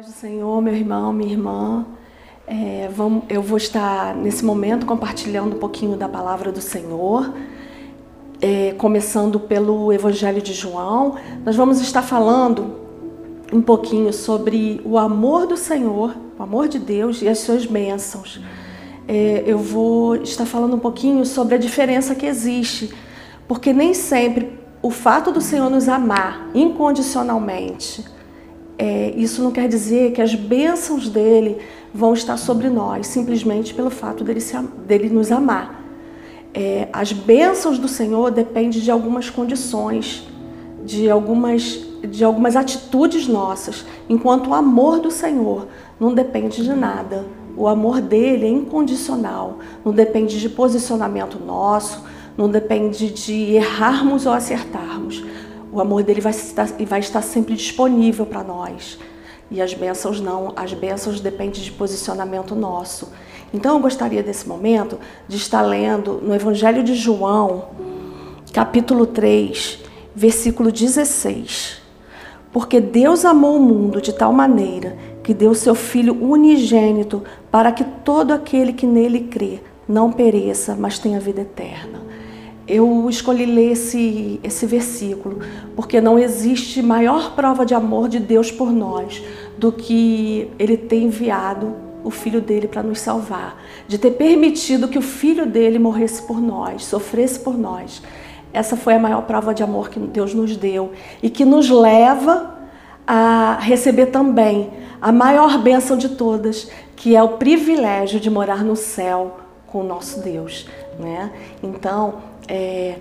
Paz do Senhor, meu irmão, minha irmã. É, vamos, eu vou estar nesse momento compartilhando um pouquinho da palavra do Senhor, é, começando pelo Evangelho de João. Nós vamos estar falando um pouquinho sobre o amor do Senhor, o amor de Deus e as suas bênçãos. É, eu vou estar falando um pouquinho sobre a diferença que existe, porque nem sempre o fato do Senhor nos amar incondicionalmente é, isso não quer dizer que as bênçãos dele vão estar sobre nós, simplesmente pelo fato dele, se, dele nos amar. É, as bênçãos do Senhor dependem de algumas condições, de algumas, de algumas atitudes nossas, enquanto o amor do Senhor não depende de nada. O amor dele é incondicional, não depende de posicionamento nosso, não depende de errarmos ou acertarmos. O amor dele vai estar, vai estar sempre disponível para nós. E as bênçãos não, as bênçãos dependem de posicionamento nosso. Então eu gostaria desse momento de estar lendo no Evangelho de João, capítulo 3, versículo 16. Porque Deus amou o mundo de tal maneira que deu seu Filho unigênito para que todo aquele que nele crê não pereça, mas tenha vida eterna eu escolhi ler esse, esse versículo, porque não existe maior prova de amor de Deus por nós do que ele ter enviado o filho dele para nos salvar, de ter permitido que o filho dele morresse por nós, sofresse por nós. Essa foi a maior prova de amor que Deus nos deu e que nos leva a receber também a maior bênção de todas, que é o privilégio de morar no céu com o nosso Deus, né? Então, é,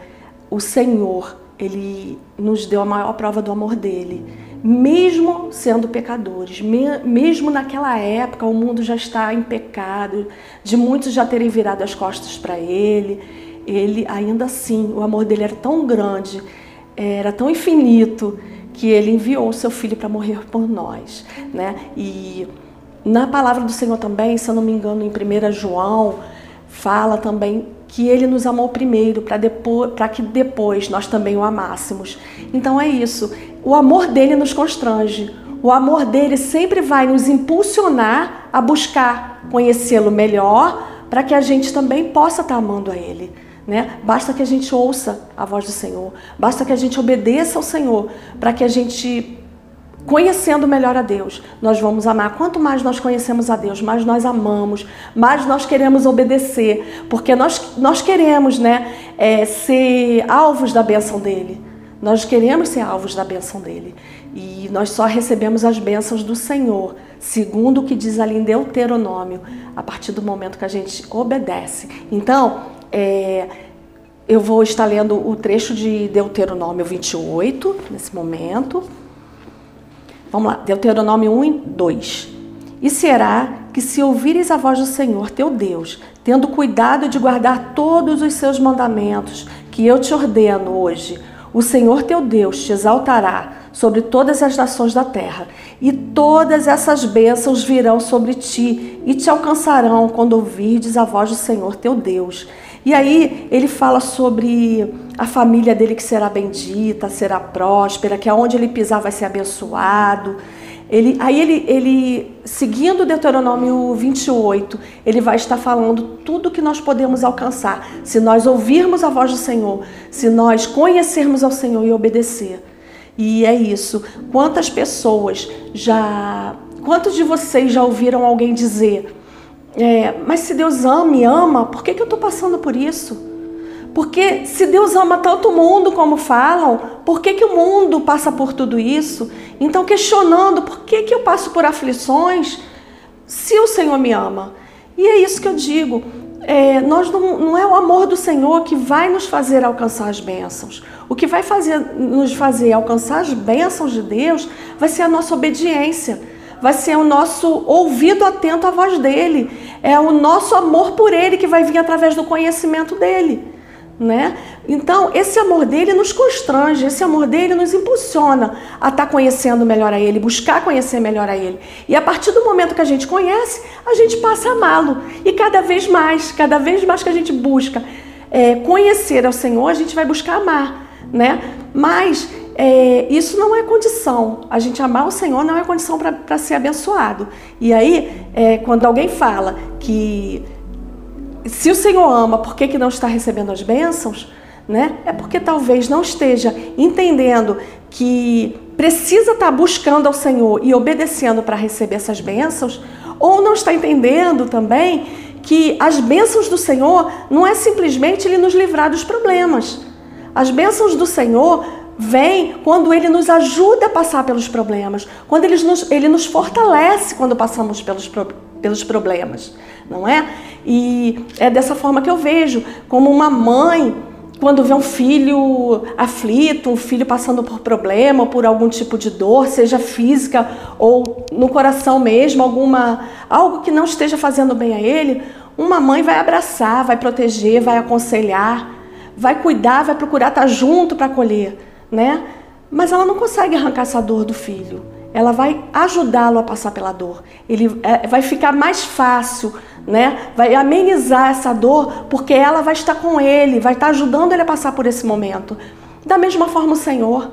o Senhor, ele nos deu a maior prova do amor dele, mesmo sendo pecadores, mesmo naquela época o mundo já está em pecado, de muitos já terem virado as costas para ele, ele ainda assim, o amor dele era tão grande, era tão infinito que ele enviou o seu filho para morrer por nós, né? E na palavra do Senhor também, se eu não me engano, em 1 João, fala também que ele nos amou primeiro para que depois nós também o amássemos. Então é isso. O amor dele nos constrange. O amor dele sempre vai nos impulsionar a buscar conhecê-lo melhor para que a gente também possa estar tá amando a ele. Né? Basta que a gente ouça a voz do Senhor, basta que a gente obedeça ao Senhor para que a gente conhecendo melhor a Deus, nós vamos amar. Quanto mais nós conhecemos a Deus, mais nós amamos, mais nós queremos obedecer, porque nós, nós queremos né, é, ser alvos da bênção dele. Nós queremos ser alvos da bênção dele. E nós só recebemos as bênçãos do Senhor, segundo o que diz ali em Deuteronômio, a partir do momento que a gente obedece. Então, é, eu vou estar lendo o trecho de Deuteronômio 28, nesse momento. Vamos lá, Deuteronômio 1 e 2. E será que se ouvires a voz do Senhor teu Deus, tendo cuidado de guardar todos os seus mandamentos que eu te ordeno hoje, o Senhor teu Deus te exaltará sobre todas as nações da terra, e todas essas bênçãos virão sobre ti e te alcançarão quando ouvirdes a voz do Senhor teu Deus. E aí ele fala sobre a família dele que será bendita, será próspera, que aonde ele pisar vai ser abençoado. Ele, aí ele, ele, seguindo Deuteronômio 28, ele vai estar falando tudo que nós podemos alcançar se nós ouvirmos a voz do Senhor, se nós conhecermos ao Senhor e obedecer. E é isso. Quantas pessoas já. Quantos de vocês já ouviram alguém dizer: é, Mas se Deus ama, me ama, por que, que eu estou passando por isso? Porque se Deus ama tanto o mundo como falam, por que, que o mundo passa por tudo isso? Então, questionando por que, que eu passo por aflições se o Senhor me ama. E é isso que eu digo. É, nós não, não é o amor do Senhor que vai nos fazer alcançar as bênçãos. O que vai fazer, nos fazer alcançar as bênçãos de Deus vai ser a nossa obediência, vai ser o nosso ouvido atento à voz dele, é o nosso amor por ele que vai vir através do conhecimento dele né? Então, esse amor dele nos constrange, esse amor dele nos impulsiona a estar tá conhecendo melhor a ele, buscar conhecer melhor a ele. E a partir do momento que a gente conhece, a gente passa a amá-lo. E cada vez mais, cada vez mais que a gente busca é, conhecer ao Senhor, a gente vai buscar amar, né? Mas é, isso não é condição. A gente amar o Senhor não é condição para ser abençoado. E aí, é, quando alguém fala que se o Senhor ama, por que, que não está recebendo as bênçãos? Né? É porque talvez não esteja entendendo que precisa estar buscando ao Senhor e obedecendo para receber essas bênçãos, ou não está entendendo também que as bênçãos do Senhor não é simplesmente Ele nos livrar dos problemas. As bênçãos do Senhor vêm quando Ele nos ajuda a passar pelos problemas, quando Ele nos, ele nos fortalece quando passamos pelos, pelos problemas, não é? E é dessa forma que eu vejo, como uma mãe quando vê um filho aflito, um filho passando por problema, por algum tipo de dor, seja física ou no coração mesmo, alguma algo que não esteja fazendo bem a ele, uma mãe vai abraçar, vai proteger, vai aconselhar, vai cuidar, vai procurar estar junto para acolher, né? Mas ela não consegue arrancar essa dor do filho. Ela vai ajudá-lo a passar pela dor. Ele é, vai ficar mais fácil né? Vai amenizar essa dor, porque ela vai estar com ele, vai estar ajudando ele a passar por esse momento. Da mesma forma o Senhor,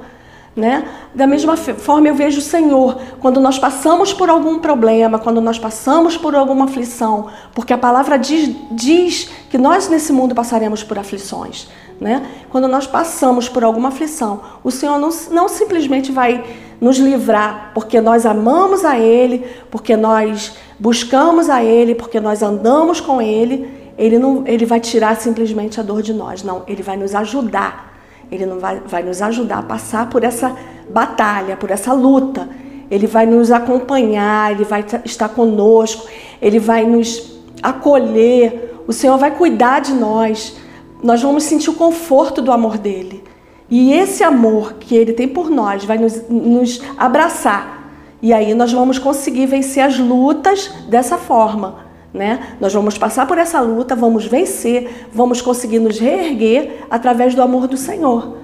né? Da mesma forma eu vejo o Senhor quando nós passamos por algum problema, quando nós passamos por alguma aflição, porque a palavra diz, diz que nós nesse mundo passaremos por aflições, né? Quando nós passamos por alguma aflição, o Senhor não, não simplesmente vai nos livrar porque nós amamos a Ele, porque nós buscamos a Ele, porque nós andamos com Ele, Ele não ele vai tirar simplesmente a dor de nós. Não, Ele vai nos ajudar. Ele não vai, vai nos ajudar a passar por essa batalha, por essa luta. Ele vai nos acompanhar, Ele vai estar conosco, Ele vai nos acolher. O Senhor vai cuidar de nós. Nós vamos sentir o conforto do amor dele. E esse amor que Ele tem por nós vai nos, nos abraçar e aí nós vamos conseguir vencer as lutas dessa forma. Né? Nós vamos passar por essa luta, vamos vencer, vamos conseguir nos reerguer através do amor do Senhor.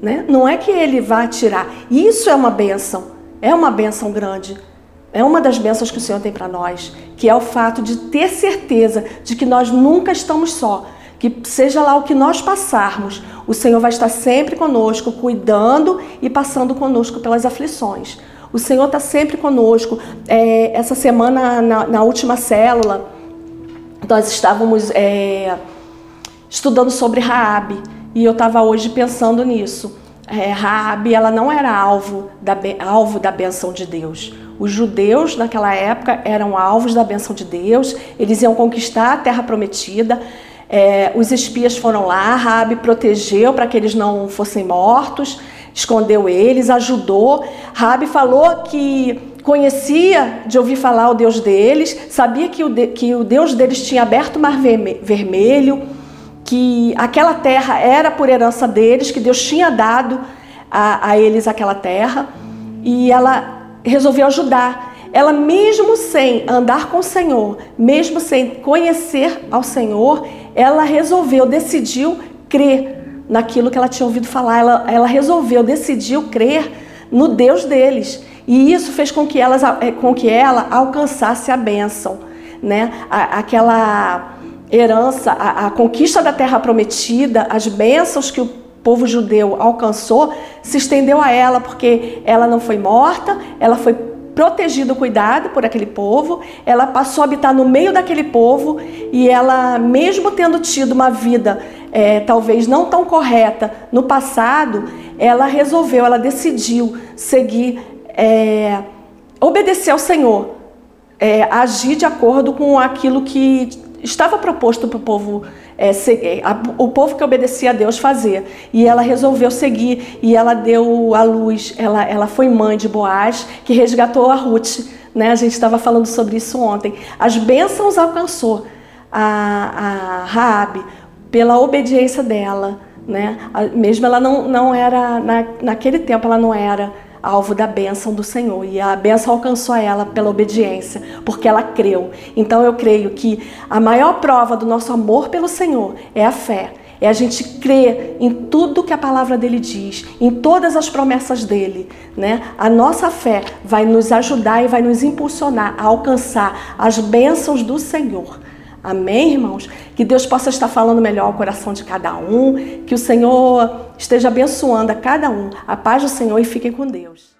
Né? Não é que Ele vá tirar. Isso é uma benção, é uma benção grande. É uma das bênçãos que o Senhor tem para nós, que é o fato de ter certeza de que nós nunca estamos só, que seja lá o que nós passarmos, o Senhor vai estar sempre conosco, cuidando e passando conosco pelas aflições. O Senhor está sempre conosco. É, essa semana, na, na, última célula, nós estávamos é, estudando sobre Raabe e eu estava hoje pensando nisso. É, Raabe, ela não era alvo da, alvo da benção de Deus. Os judeus naquela época eram alvos da benção de Deus. Eles iam conquistar a terra prometida. É, os espias foram lá, Raabe protegeu para que eles não fossem mortos escondeu eles, ajudou. Rabi falou que conhecia de ouvir falar o Deus deles, sabia que o, de, que o Deus deles tinha aberto o mar vermelho, que aquela terra era por herança deles, que Deus tinha dado a, a eles aquela terra, e ela resolveu ajudar. Ela, mesmo sem andar com o Senhor, mesmo sem conhecer ao Senhor, ela resolveu, decidiu crer naquilo que ela tinha ouvido falar. Ela, ela resolveu, decidiu crer no Deus deles. E isso fez com que, elas, eh, com que ela alcançasse a bênção. Né? aquela herança, a, a conquista da terra prometida, as bênçãos que o povo judeu alcançou, se estendeu a ela, porque ela não foi morta, ela foi protegido, cuidado por aquele povo, ela passou a habitar no meio daquele povo e ela, mesmo tendo tido uma vida é, talvez não tão correta no passado, ela resolveu, ela decidiu seguir, é, obedecer ao Senhor, é, agir de acordo com aquilo que estava proposto para o povo é, é, a, o povo que obedecia a Deus fazer. E ela resolveu seguir e ela deu a luz, ela, ela foi mãe de Boaz, que resgatou a Ruth. Né? A gente estava falando sobre isso ontem. As bênçãos alcançou a, a Raabe pela obediência dela. Né? Mesmo ela não, não era, na, naquele tempo ela não era alvo da bênção do Senhor. E a bênção alcançou ela pela obediência, porque ela creu. Então eu creio que a maior prova do nosso amor pelo Senhor é a fé. É a gente crer em tudo que a palavra dele diz, em todas as promessas dele, né? A nossa fé vai nos ajudar e vai nos impulsionar a alcançar as bênçãos do Senhor. Amém, irmãos? Que Deus possa estar falando melhor ao coração de cada um, que o Senhor esteja abençoando a cada um. A paz do Senhor e fiquem com Deus.